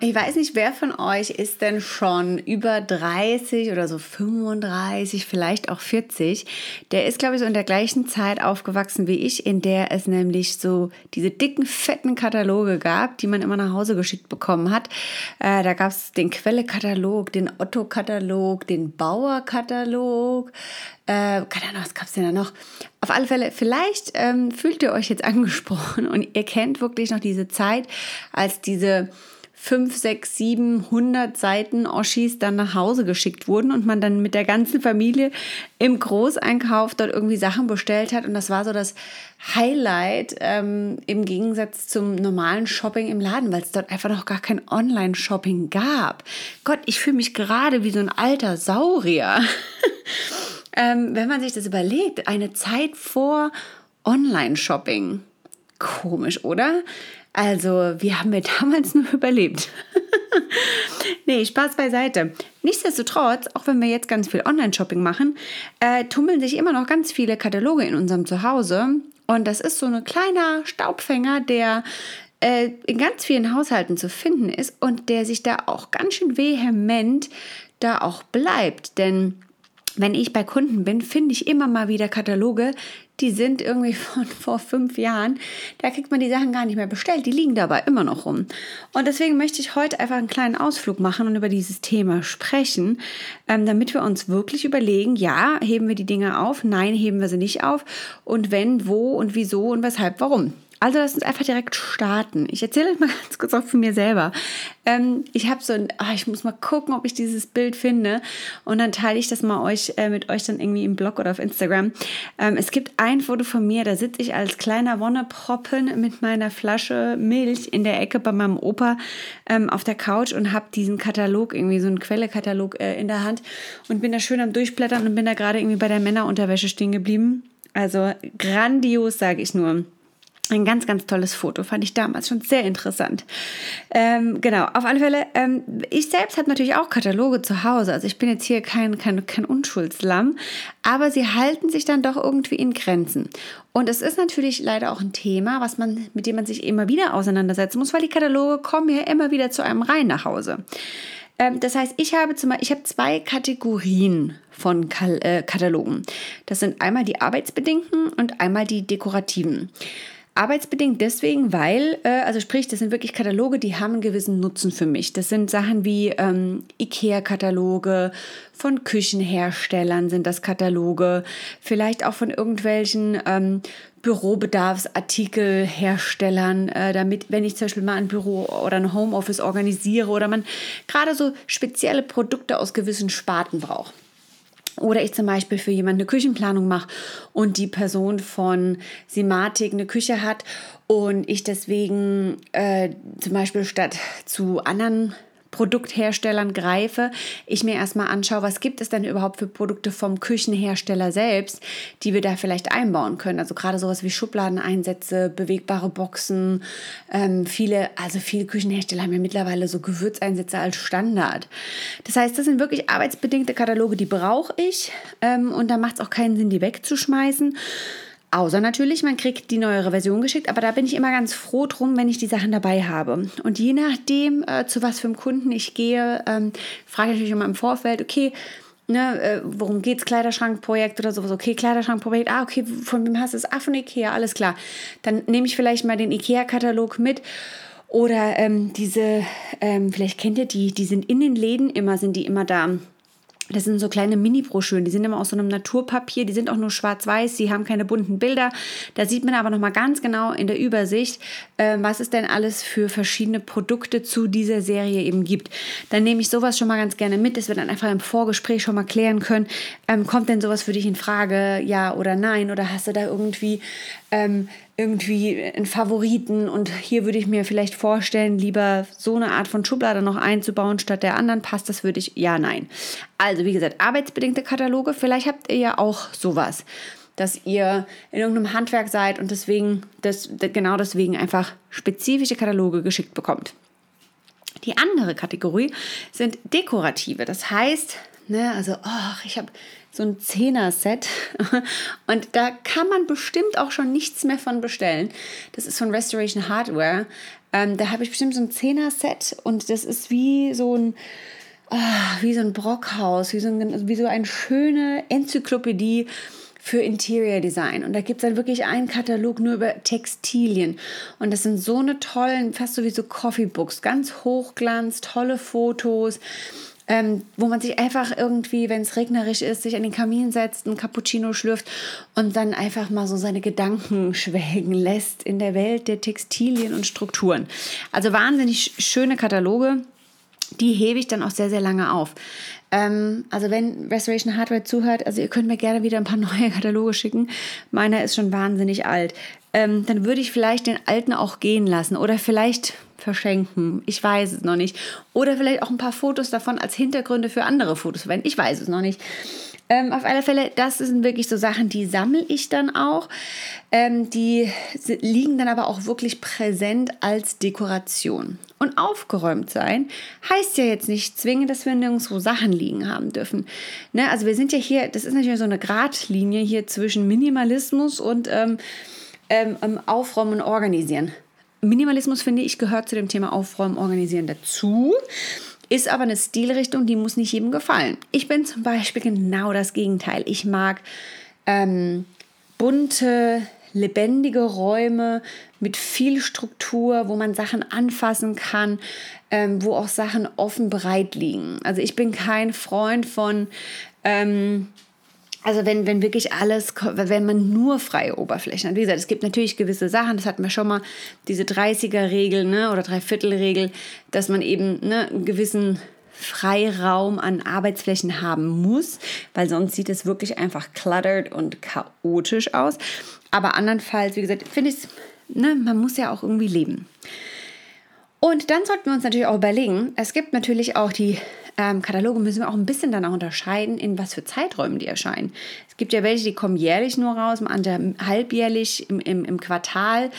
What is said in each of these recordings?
Ich weiß nicht, wer von euch ist denn schon über 30 oder so 35, vielleicht auch 40. Der ist, glaube ich, so in der gleichen Zeit aufgewachsen wie ich, in der es nämlich so diese dicken, fetten Kataloge gab, die man immer nach Hause geschickt bekommen hat. Äh, da gab es den Quelle-Katalog, den Otto-Katalog, den Bauer-Katalog. Äh, keine Ahnung, was gab es denn da noch? Auf alle Fälle, vielleicht ähm, fühlt ihr euch jetzt angesprochen und ihr kennt wirklich noch diese Zeit, als diese 5, 6, 7, 100 Seiten Oschis dann nach Hause geschickt wurden und man dann mit der ganzen Familie im Großeinkauf dort irgendwie Sachen bestellt hat. Und das war so das Highlight ähm, im Gegensatz zum normalen Shopping im Laden, weil es dort einfach noch gar kein Online-Shopping gab. Gott, ich fühle mich gerade wie so ein alter Saurier. ähm, wenn man sich das überlegt, eine Zeit vor Online-Shopping. Komisch, oder? Also, wie haben wir damals nur überlebt? nee, Spaß beiseite. Nichtsdestotrotz, auch wenn wir jetzt ganz viel Online-Shopping machen, äh, tummeln sich immer noch ganz viele Kataloge in unserem Zuhause. Und das ist so ein kleiner Staubfänger, der äh, in ganz vielen Haushalten zu finden ist und der sich da auch ganz schön vehement da auch bleibt. Denn wenn ich bei Kunden bin, finde ich immer mal wieder Kataloge, die sind irgendwie von vor fünf Jahren. Da kriegt man die Sachen gar nicht mehr bestellt. Die liegen dabei immer noch rum. Und deswegen möchte ich heute einfach einen kleinen Ausflug machen und über dieses Thema sprechen, ähm, damit wir uns wirklich überlegen, ja, heben wir die Dinge auf? Nein, heben wir sie nicht auf? Und wenn, wo und wieso und weshalb, warum? Also lasst uns einfach direkt starten. Ich erzähle euch mal ganz kurz auch von mir selber. Ähm, ich habe so ein, oh, ich muss mal gucken, ob ich dieses Bild finde und dann teile ich das mal euch äh, mit euch dann irgendwie im Blog oder auf Instagram. Ähm, es gibt ein Foto von mir, da sitze ich als kleiner Wonneproppen mit meiner Flasche Milch in der Ecke bei meinem Opa ähm, auf der Couch und habe diesen Katalog, irgendwie so einen Quellekatalog äh, in der Hand und bin da schön am Durchblättern und bin da gerade irgendwie bei der Männerunterwäsche stehen geblieben. Also grandios, sage ich nur. Ein ganz, ganz tolles Foto, fand ich damals schon sehr interessant. Ähm, genau, auf alle Fälle, ähm, ich selbst habe natürlich auch Kataloge zu Hause. Also ich bin jetzt hier kein, kein, kein Unschuldslamm, aber sie halten sich dann doch irgendwie in Grenzen. Und es ist natürlich leider auch ein Thema, was man, mit dem man sich immer wieder auseinandersetzen muss, weil die Kataloge kommen ja immer wieder zu einem rein nach Hause. Ähm, das heißt, ich habe zum ich habe zwei Kategorien von äh, Katalogen. Das sind einmal die arbeitsbedingten und einmal die dekorativen. Arbeitsbedingt deswegen, weil, äh, also sprich, das sind wirklich Kataloge, die haben einen gewissen Nutzen für mich. Das sind Sachen wie ähm, IKEA-Kataloge, von Küchenherstellern sind das Kataloge, vielleicht auch von irgendwelchen ähm, Bürobedarfsartikelherstellern, äh, damit, wenn ich zum Beispiel mal ein Büro oder ein Homeoffice organisiere oder man gerade so spezielle Produkte aus gewissen Sparten braucht. Oder ich zum Beispiel für jemanden eine Küchenplanung mache und die Person von Simatik eine Küche hat und ich deswegen äh, zum Beispiel statt zu anderen Produktherstellern greife, ich mir erstmal anschaue, was gibt es denn überhaupt für Produkte vom Küchenhersteller selbst, die wir da vielleicht einbauen können. Also gerade sowas wie Schubladeneinsätze, bewegbare Boxen. Ähm, viele, also viele Küchenhersteller haben ja mittlerweile so Gewürzeinsätze als Standard. Das heißt, das sind wirklich arbeitsbedingte Kataloge, die brauche ich ähm, und da macht es auch keinen Sinn, die wegzuschmeißen. Außer natürlich, man kriegt die neuere Version geschickt, aber da bin ich immer ganz froh drum, wenn ich die Sachen dabei habe. Und je nachdem, äh, zu was für einem Kunden ich gehe, ähm, frage ich natürlich immer im Vorfeld, okay, ne, äh, worum geht's, Kleiderschrankprojekt oder sowas, okay, Kleiderschrankprojekt, ah, okay, von wem hast du es? Ah, von Ikea, alles klar. Dann nehme ich vielleicht mal den Ikea-Katalog mit oder ähm, diese, ähm, vielleicht kennt ihr die, die sind in den Läden immer, sind die immer da das sind so kleine Mini-Broschüren, die sind immer aus so einem Naturpapier, die sind auch nur schwarz-weiß, sie haben keine bunten Bilder. Da sieht man aber nochmal ganz genau in der Übersicht, äh, was es denn alles für verschiedene Produkte zu dieser Serie eben gibt. Dann nehme ich sowas schon mal ganz gerne mit, dass wir dann einfach im Vorgespräch schon mal klären können, ähm, kommt denn sowas für dich in Frage, ja oder nein? Oder hast du da irgendwie ähm, irgendwie einen Favoriten und hier würde ich mir vielleicht vorstellen, lieber so eine Art von Schublade noch einzubauen statt der anderen. Passt das für dich? Ja, nein. Also, wie gesagt, arbeitsbedingte Kataloge, vielleicht habt ihr ja auch sowas, dass ihr in irgendeinem Handwerk seid und deswegen, das, genau deswegen einfach spezifische Kataloge geschickt bekommt. Die andere Kategorie sind dekorative. Das heißt, ne, also, oh, ich habe so ein Zehner-Set. Und da kann man bestimmt auch schon nichts mehr von bestellen. Das ist von Restoration Hardware. Ähm, da habe ich bestimmt so ein Zehner-Set und das ist wie so ein, oh, wie so ein Brockhaus, wie so, ein, wie so eine schöne Enzyklopädie für Interior Design. Und da gibt es dann wirklich einen Katalog nur über Textilien. Und das sind so eine tollen, fast so wie so Coffee Books, ganz hochglanz, tolle Fotos ähm, wo man sich einfach irgendwie, wenn es regnerisch ist, sich an den Kamin setzt, ein Cappuccino schlürft und dann einfach mal so seine Gedanken schwelgen lässt in der Welt der Textilien und Strukturen. Also wahnsinnig schöne Kataloge. Die hebe ich dann auch sehr, sehr lange auf. Ähm, also wenn Restoration Hardware zuhört, also ihr könnt mir gerne wieder ein paar neue Kataloge schicken. Meiner ist schon wahnsinnig alt. Ähm, dann würde ich vielleicht den alten auch gehen lassen oder vielleicht verschenken. Ich weiß es noch nicht. Oder vielleicht auch ein paar Fotos davon als Hintergründe für andere Fotos verwenden. Ich weiß es noch nicht. Ähm, auf alle Fälle, das sind wirklich so Sachen, die sammle ich dann auch. Ähm, die liegen dann aber auch wirklich präsent als Dekoration. Und aufgeräumt sein heißt ja jetzt nicht zwingend, dass wir nirgendwo Sachen liegen haben dürfen. Ne? Also wir sind ja hier, das ist natürlich so eine Gratlinie hier zwischen Minimalismus und ähm, ähm, Aufräumen und Organisieren. Minimalismus, finde ich, gehört zu dem Thema Aufräumen, Organisieren dazu. Ist aber eine Stilrichtung, die muss nicht jedem gefallen. Ich bin zum Beispiel genau das Gegenteil. Ich mag ähm, bunte, lebendige Räume mit viel Struktur, wo man Sachen anfassen kann, ähm, wo auch Sachen offen bereit liegen. Also ich bin kein Freund von ähm, also wenn, wenn wirklich alles, wenn man nur freie Oberflächen hat. Wie gesagt, es gibt natürlich gewisse Sachen, das hatten wir schon mal, diese 30er-Regel ne, oder Dreiviertel-Regel, dass man eben ne, einen gewissen Freiraum an Arbeitsflächen haben muss, weil sonst sieht es wirklich einfach cluttered und chaotisch aus. Aber andernfalls, wie gesagt, finde ich ne, man muss ja auch irgendwie leben. Und dann sollten wir uns natürlich auch überlegen, es gibt natürlich auch die ähm, Kataloge, müssen wir auch ein bisschen danach unterscheiden, in was für Zeiträumen die erscheinen. Es gibt ja welche, die kommen jährlich nur raus, andere halbjährlich im, im, im Quartal.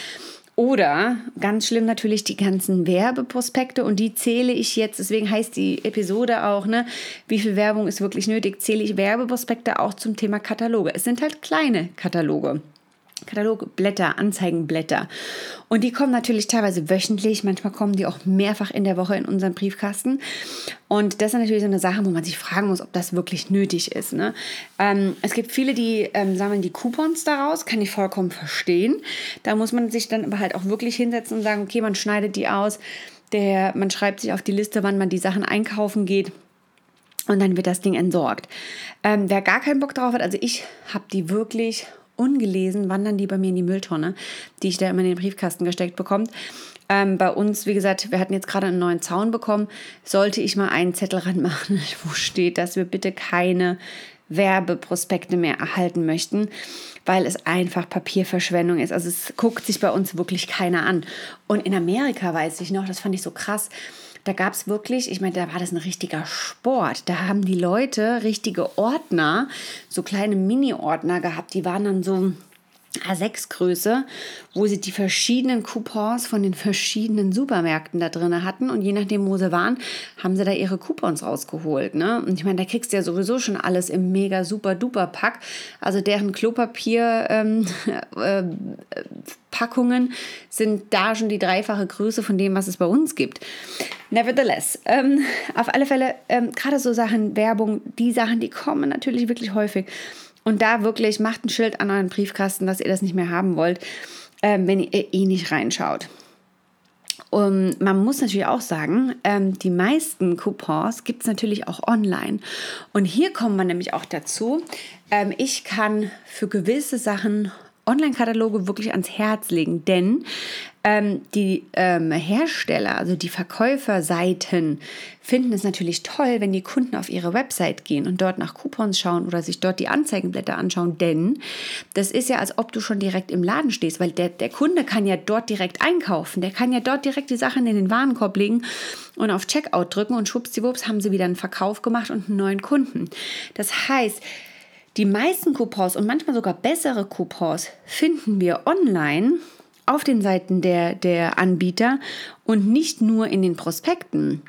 Oder ganz schlimm natürlich die ganzen Werbeprospekte und die zähle ich jetzt, deswegen heißt die Episode auch, ne, wie viel Werbung ist wirklich nötig, zähle ich Werbeprospekte auch zum Thema Kataloge. Es sind halt kleine Kataloge. Katalogblätter, Anzeigenblätter. Und die kommen natürlich teilweise wöchentlich, manchmal kommen die auch mehrfach in der Woche in unseren Briefkasten. Und das ist natürlich so eine Sache, wo man sich fragen muss, ob das wirklich nötig ist. Ne? Ähm, es gibt viele, die ähm, sammeln die Coupons daraus, kann ich vollkommen verstehen. Da muss man sich dann aber halt auch wirklich hinsetzen und sagen, okay, man schneidet die aus, der, man schreibt sich auf die Liste, wann man die Sachen einkaufen geht. Und dann wird das Ding entsorgt. Ähm, wer gar keinen Bock drauf hat, also ich habe die wirklich ungelesen, wandern die bei mir in die Mülltonne, die ich da immer in den Briefkasten gesteckt bekomme. Ähm, bei uns, wie gesagt, wir hatten jetzt gerade einen neuen Zaun bekommen, sollte ich mal einen Zettel ranmachen, wo steht, dass wir bitte keine Werbeprospekte mehr erhalten möchten, weil es einfach Papierverschwendung ist. Also es guckt sich bei uns wirklich keiner an. Und in Amerika weiß ich noch, das fand ich so krass, da gab es wirklich, ich meine, da war das ein richtiger Sport. Da haben die Leute richtige Ordner, so kleine Mini-Ordner gehabt, die waren dann so A6-Größe, wo sie die verschiedenen Coupons von den verschiedenen Supermärkten da drin hatten. Und je nachdem, wo sie waren, haben sie da ihre Coupons rausgeholt. Ne? Und ich meine, da kriegst du ja sowieso schon alles im mega super duper Pack. Also deren Klopapier ähm, äh, Packungen sind da schon die dreifache Größe von dem, was es bei uns gibt. Nevertheless, ähm, auf alle Fälle, ähm, gerade so Sachen, Werbung, die Sachen, die kommen natürlich wirklich häufig. Und da wirklich macht ein Schild an euren Briefkasten, dass ihr das nicht mehr haben wollt, ähm, wenn ihr eh nicht reinschaut. Und man muss natürlich auch sagen, ähm, die meisten Coupons gibt es natürlich auch online. Und hier kommt man nämlich auch dazu, ähm, ich kann für gewisse Sachen Online-Kataloge wirklich ans Herz legen, denn ähm, die ähm, Hersteller, also die Verkäuferseiten, finden es natürlich toll, wenn die Kunden auf ihre Website gehen und dort nach Coupons schauen oder sich dort die Anzeigenblätter anschauen, denn das ist ja, als ob du schon direkt im Laden stehst, weil der, der Kunde kann ja dort direkt einkaufen, der kann ja dort direkt die Sachen in den Warenkorb legen und auf Checkout drücken und schwuppsdiwupps haben sie wieder einen Verkauf gemacht und einen neuen Kunden. Das heißt, die meisten Coupons und manchmal sogar bessere Coupons finden wir online auf den Seiten der, der Anbieter und nicht nur in den Prospekten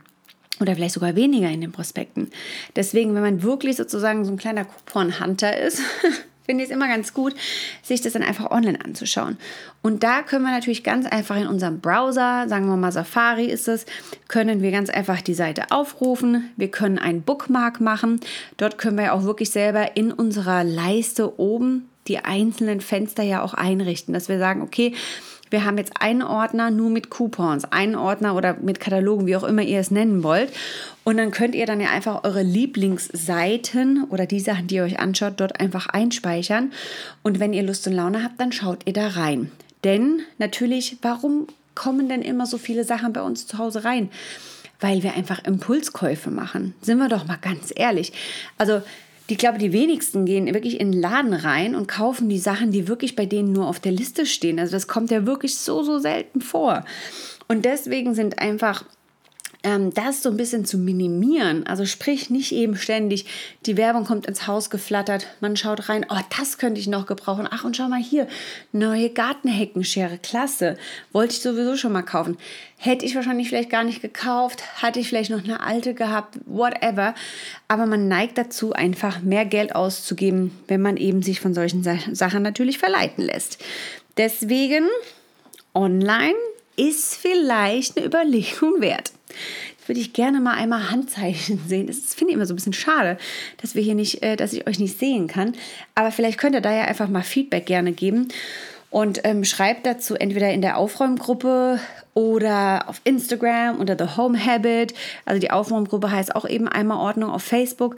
oder vielleicht sogar weniger in den Prospekten. Deswegen, wenn man wirklich sozusagen so ein kleiner Coupon-Hunter ist, finde ich es immer ganz gut, sich das dann einfach online anzuschauen. Und da können wir natürlich ganz einfach in unserem Browser, sagen wir mal Safari ist es, können wir ganz einfach die Seite aufrufen. Wir können einen Bookmark machen. Dort können wir auch wirklich selber in unserer Leiste oben die einzelnen Fenster ja auch einrichten, dass wir sagen, okay, wir haben jetzt einen Ordner nur mit Coupons, einen Ordner oder mit Katalogen, wie auch immer ihr es nennen wollt. Und dann könnt ihr dann ja einfach eure Lieblingsseiten oder die Sachen, die ihr euch anschaut, dort einfach einspeichern. Und wenn ihr Lust und Laune habt, dann schaut ihr da rein. Denn natürlich, warum kommen denn immer so viele Sachen bei uns zu Hause rein? Weil wir einfach Impulskäufe machen. Sind wir doch mal ganz ehrlich. Also ich glaube, die wenigsten gehen wirklich in den Laden rein und kaufen die Sachen, die wirklich bei denen nur auf der Liste stehen. Also das kommt ja wirklich so, so selten vor. Und deswegen sind einfach ähm, das so ein bisschen zu minimieren. Also sprich nicht eben ständig, die Werbung kommt ins Haus geflattert, man schaut rein, oh, das könnte ich noch gebrauchen. Ach, und schau mal hier, neue Gartenheckenschere, klasse. Wollte ich sowieso schon mal kaufen. Hätte ich wahrscheinlich vielleicht gar nicht gekauft, hatte ich vielleicht noch eine alte gehabt, whatever. Aber man neigt dazu, einfach mehr Geld auszugeben, wenn man eben sich von solchen Sachen natürlich verleiten lässt. Deswegen online ist vielleicht eine Überlegung wert. Würde ich gerne mal einmal Handzeichen sehen. Das finde ich immer so ein bisschen schade, dass wir hier nicht, äh, dass ich euch nicht sehen kann. Aber vielleicht könnt ihr da ja einfach mal Feedback gerne geben. Und ähm, schreibt dazu entweder in der Aufräumgruppe oder auf Instagram unter The Home Habit. Also die Aufräumgruppe heißt auch eben einmal Ordnung auf Facebook.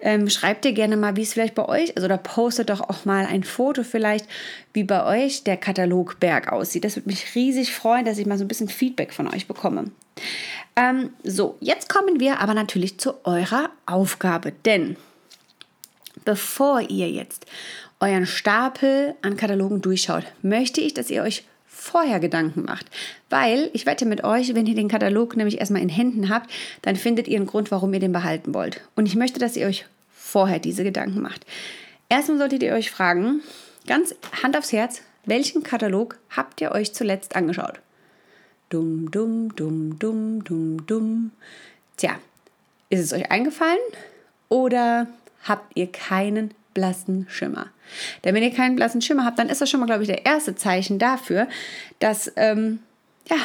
Ähm, schreibt ihr gerne mal, wie es vielleicht bei euch ist oder postet doch auch mal ein Foto vielleicht, wie bei euch der Katalogberg aussieht. Das würde mich riesig freuen, dass ich mal so ein bisschen Feedback von euch bekomme. Ähm, so, jetzt kommen wir aber natürlich zu eurer Aufgabe, denn bevor ihr jetzt euren Stapel an Katalogen durchschaut, möchte ich, dass ihr euch vorher Gedanken macht. Weil ich wette mit euch, wenn ihr den Katalog nämlich erstmal in Händen habt, dann findet ihr einen Grund, warum ihr den behalten wollt. Und ich möchte, dass ihr euch vorher diese Gedanken macht. Erstmal solltet ihr euch fragen, ganz Hand aufs Herz, welchen Katalog habt ihr euch zuletzt angeschaut? Dumm, dumm, dumm, dumm, dumm, dumm. Tja, ist es euch eingefallen oder habt ihr keinen blassen Schimmer. Denn wenn ihr keinen blassen Schimmer habt, dann ist das schon mal, glaube ich, der erste Zeichen dafür, dass ähm, ja,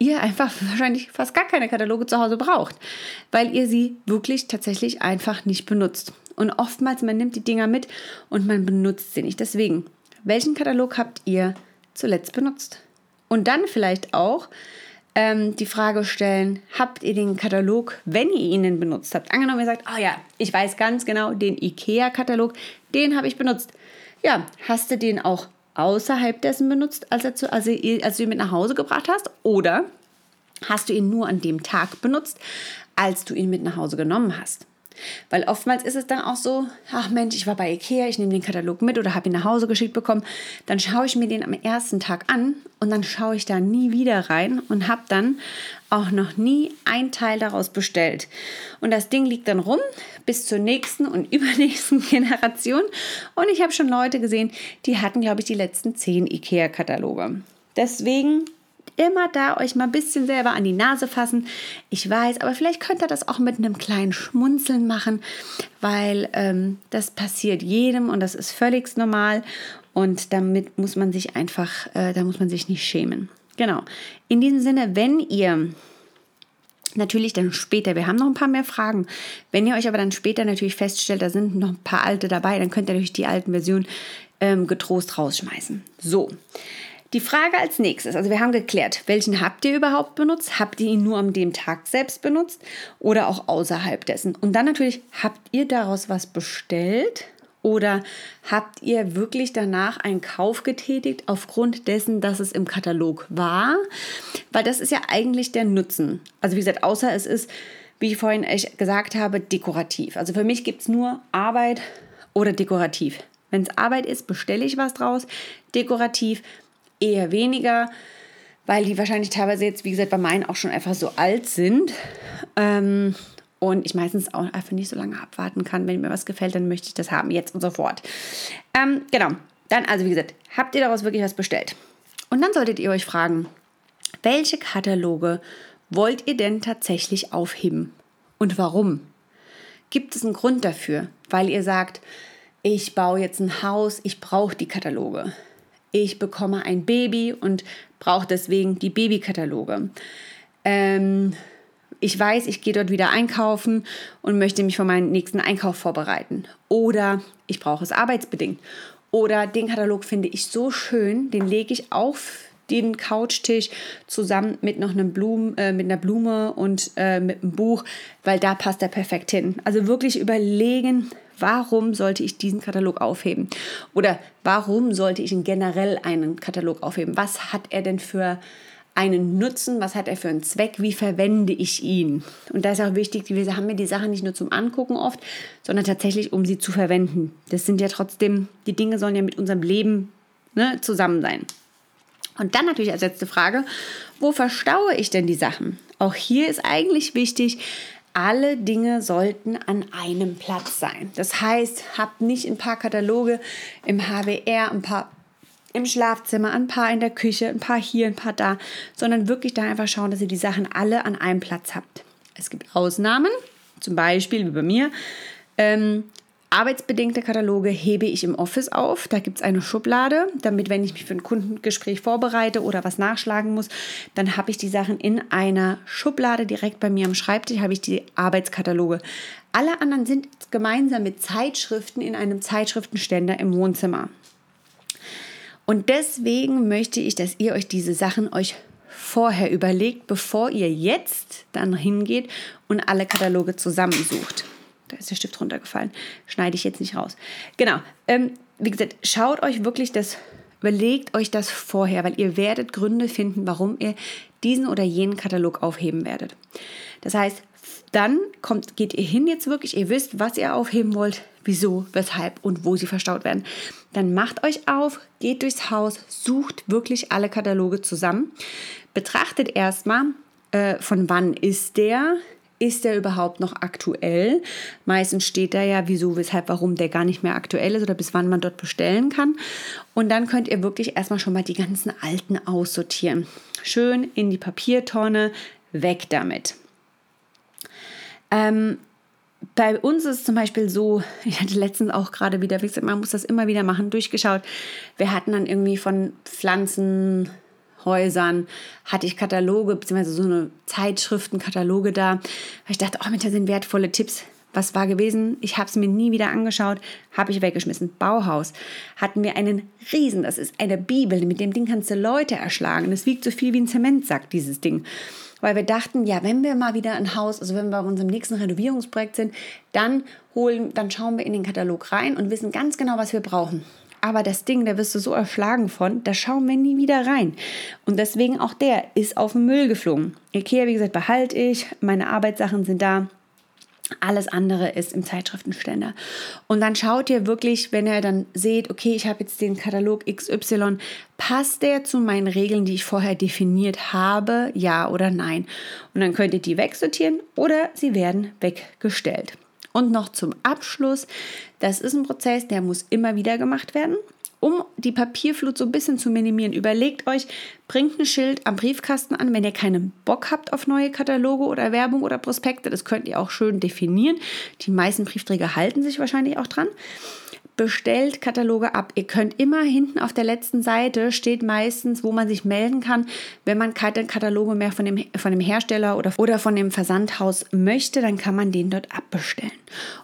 ihr einfach wahrscheinlich fast gar keine Kataloge zu Hause braucht, weil ihr sie wirklich tatsächlich einfach nicht benutzt. Und oftmals, man nimmt die Dinger mit und man benutzt sie nicht. Deswegen, welchen Katalog habt ihr zuletzt benutzt? Und dann vielleicht auch, ähm, die Frage stellen, habt ihr den Katalog, wenn ihr ihn benutzt habt? Angenommen, ihr sagt, oh ja, ich weiß ganz genau, den IKEA-Katalog, den habe ich benutzt. Ja, hast du den auch außerhalb dessen benutzt, als, er zu, also, als du ihn mit nach Hause gebracht hast? Oder hast du ihn nur an dem Tag benutzt, als du ihn mit nach Hause genommen hast? Weil oftmals ist es dann auch so, ach Mensch, ich war bei Ikea, ich nehme den Katalog mit oder habe ihn nach Hause geschickt bekommen. Dann schaue ich mir den am ersten Tag an und dann schaue ich da nie wieder rein und habe dann auch noch nie ein Teil daraus bestellt. Und das Ding liegt dann rum bis zur nächsten und übernächsten Generation. Und ich habe schon Leute gesehen, die hatten, glaube ich, die letzten zehn Ikea-Kataloge. Deswegen immer da euch mal ein bisschen selber an die Nase fassen. Ich weiß, aber vielleicht könnt ihr das auch mit einem kleinen Schmunzeln machen, weil ähm, das passiert jedem und das ist völlig normal und damit muss man sich einfach, äh, da muss man sich nicht schämen. Genau. In diesem Sinne, wenn ihr Natürlich dann später, wir haben noch ein paar mehr Fragen. Wenn ihr euch aber dann später natürlich feststellt, da sind noch ein paar alte dabei, dann könnt ihr natürlich die alten Versionen ähm, getrost rausschmeißen. So, die Frage als nächstes, also wir haben geklärt, welchen habt ihr überhaupt benutzt? Habt ihr ihn nur an dem Tag selbst benutzt oder auch außerhalb dessen? Und dann natürlich, habt ihr daraus was bestellt Oder habt ihr wirklich danach einen Kauf getätigt aufgrund dessen, dass es im Katalog war? Weil das ist ja eigentlich der Nutzen. Also wie gesagt, außer es ist, wie ich vorhin gesagt habe, dekorativ. Also für mich gibt es nur Arbeit oder dekorativ. Wenn es Arbeit ist, bestelle ich was draus. Dekorativ eher weniger, weil die wahrscheinlich teilweise jetzt, wie gesagt, bei meinen auch schon einfach so alt sind. Ähm, und ich meistens auch einfach nicht so lange abwarten kann. Wenn mir was gefällt, dann möchte ich das haben, jetzt und sofort. Ähm, genau. Dann, also wie gesagt, habt ihr daraus wirklich was bestellt? Und dann solltet ihr euch fragen, welche Kataloge wollt ihr denn tatsächlich aufheben? Und warum? Gibt es einen Grund dafür? Weil ihr sagt, ich baue jetzt ein Haus, ich brauche die Kataloge. Ich bekomme ein Baby und brauche deswegen die Babykataloge. Ähm, ich weiß, ich gehe dort wieder einkaufen und möchte mich für meinen nächsten Einkauf vorbereiten. Oder ich brauche es arbeitsbedingt. Oder den Katalog finde ich so schön, den lege ich auf den Couchtisch zusammen mit noch einem Blumen, äh, mit einer Blume und äh, mit einem Buch, weil da passt er perfekt hin. Also wirklich überlegen, warum sollte ich diesen Katalog aufheben? Oder warum sollte ich generell einen Katalog aufheben? Was hat er denn für einen Nutzen, was hat er für einen Zweck, wie verwende ich ihn. Und da ist auch wichtig, wir haben ja die Sachen nicht nur zum Angucken oft, sondern tatsächlich, um sie zu verwenden. Das sind ja trotzdem, die Dinge sollen ja mit unserem Leben ne, zusammen sein. Und dann natürlich als letzte Frage, wo verstaue ich denn die Sachen? Auch hier ist eigentlich wichtig, alle Dinge sollten an einem Platz sein. Das heißt, habt nicht ein paar Kataloge im HWR, ein paar im Schlafzimmer, ein paar in der Küche, ein paar hier, ein paar da, sondern wirklich da einfach schauen, dass ihr die Sachen alle an einem Platz habt. Es gibt Ausnahmen, zum Beispiel wie bei mir. Ähm, arbeitsbedingte Kataloge hebe ich im Office auf. Da gibt es eine Schublade, damit, wenn ich mich für ein Kundengespräch vorbereite oder was nachschlagen muss, dann habe ich die Sachen in einer Schublade direkt bei mir am Schreibtisch, habe ich die Arbeitskataloge. Alle anderen sind gemeinsam mit Zeitschriften in einem Zeitschriftenständer im Wohnzimmer. Und deswegen möchte ich, dass ihr euch diese Sachen euch vorher überlegt, bevor ihr jetzt dann hingeht und alle Kataloge zusammensucht. Da ist der Stift runtergefallen. Schneide ich jetzt nicht raus. Genau. Ähm, wie gesagt, schaut euch wirklich das, überlegt euch das vorher, weil ihr werdet Gründe finden, warum ihr diesen oder jenen Katalog aufheben werdet. Das heißt, dann kommt, geht ihr hin jetzt wirklich, ihr wisst, was ihr aufheben wollt, wieso, weshalb und wo sie verstaut werden. Dann macht euch auf, geht durchs Haus, sucht wirklich alle Kataloge zusammen, betrachtet erstmal, äh, von wann ist der, ist der überhaupt noch aktuell? Meistens steht da ja, wieso, weshalb, warum der gar nicht mehr aktuell ist oder bis wann man dort bestellen kann. Und dann könnt ihr wirklich erstmal schon mal die ganzen alten aussortieren. Schön in die Papiertonne, weg damit. Ähm, bei uns ist es zum Beispiel so, ich hatte letztens auch gerade wieder, wie gesagt, man muss das immer wieder machen, durchgeschaut. Wir hatten dann irgendwie von Pflanzenhäusern, hatte ich Kataloge, beziehungsweise so eine Zeitschriftenkataloge da. ich dachte, oh Mensch, da sind wertvolle Tipps. Was war gewesen? Ich habe es mir nie wieder angeschaut, habe ich weggeschmissen. Bauhaus hatten wir einen Riesen, das ist eine Bibel, mit dem Ding kannst du Leute erschlagen. Das wiegt so viel wie ein Zementsack, dieses Ding weil wir dachten, ja, wenn wir mal wieder ein Haus, also wenn wir bei unserem nächsten Renovierungsprojekt sind, dann holen, dann schauen wir in den Katalog rein und wissen ganz genau, was wir brauchen. Aber das Ding, da wirst du so erschlagen von, da schauen wir nie wieder rein. Und deswegen auch der ist auf den Müll geflogen. Ikea, wie gesagt, behalte ich. Meine Arbeitssachen sind da. Alles andere ist im Zeitschriftenständer. Und dann schaut ihr wirklich, wenn ihr dann seht, okay, ich habe jetzt den Katalog XY, passt der zu meinen Regeln, die ich vorher definiert habe, ja oder nein? Und dann könnt ihr die wegsortieren oder sie werden weggestellt. Und noch zum Abschluss, das ist ein Prozess, der muss immer wieder gemacht werden um die Papierflut so ein bisschen zu minimieren, überlegt euch, bringt ein Schild am Briefkasten an, wenn ihr keinen Bock habt auf neue Kataloge oder Werbung oder Prospekte. Das könnt ihr auch schön definieren. Die meisten Briefträger halten sich wahrscheinlich auch dran bestellt Kataloge ab. Ihr könnt immer hinten auf der letzten Seite steht meistens, wo man sich melden kann, wenn man keine Kataloge mehr von dem, von dem Hersteller oder, oder von dem Versandhaus möchte, dann kann man den dort abbestellen.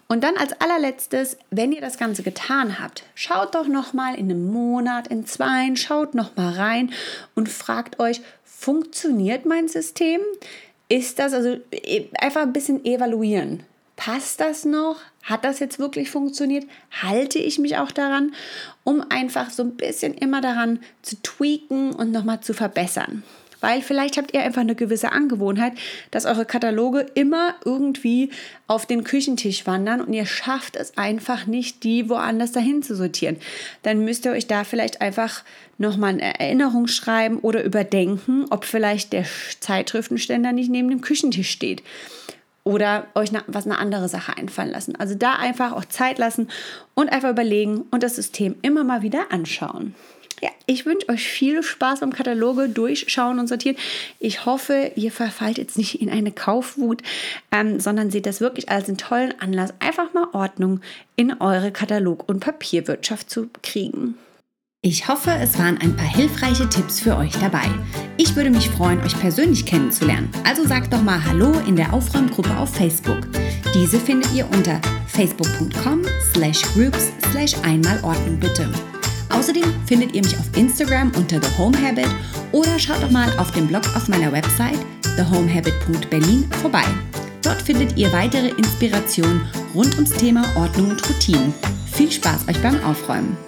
Und dann als allerletztes, wenn ihr das Ganze getan habt, schaut doch noch mal in einem Monat, in zwei, schaut noch mal rein und fragt euch, funktioniert mein System? Ist das also e, einfach ein bisschen evaluieren? Passt das noch? Hat das jetzt wirklich funktioniert? Halte ich mich auch daran, um einfach so ein bisschen immer daran zu tweaken und nochmal zu verbessern? Weil vielleicht habt ihr einfach eine gewisse Angewohnheit, dass eure Kataloge immer irgendwie auf den Küchentisch wandern und ihr schafft es einfach nicht, die woanders dahin zu sortieren. Dann müsst ihr euch da vielleicht einfach nochmal eine Erinnerung schreiben oder überdenken, ob vielleicht der Zeitschriftenständer nicht neben dem Küchentisch steht oder euch was eine andere Sache einfallen lassen. Also da einfach auch Zeit lassen und einfach überlegen und das System immer mal wieder anschauen. Ja, ich wünsche euch viel Spaß beim Kataloge durchschauen und sortieren. Ich hoffe, ihr verfallt jetzt nicht in eine Kaufwut, ähm, sondern seht das wirklich als einen tollen Anlass, einfach mal Ordnung in eure Katalog- und Papierwirtschaft zu kriegen. Ich hoffe, es waren ein paar hilfreiche Tipps für euch dabei. Ich würde mich freuen, euch persönlich kennenzulernen. Also sagt doch mal Hallo in der Aufräumgruppe auf Facebook. Diese findet ihr unter facebook.com slash groups slash einmalordnung bitte. Außerdem findet ihr mich auf Instagram unter The Home Habit oder schaut doch mal auf dem Blog auf meiner Website thehomehabit.berlin vorbei. Dort findet ihr weitere Inspirationen rund ums Thema Ordnung und Routinen. Viel Spaß euch beim Aufräumen!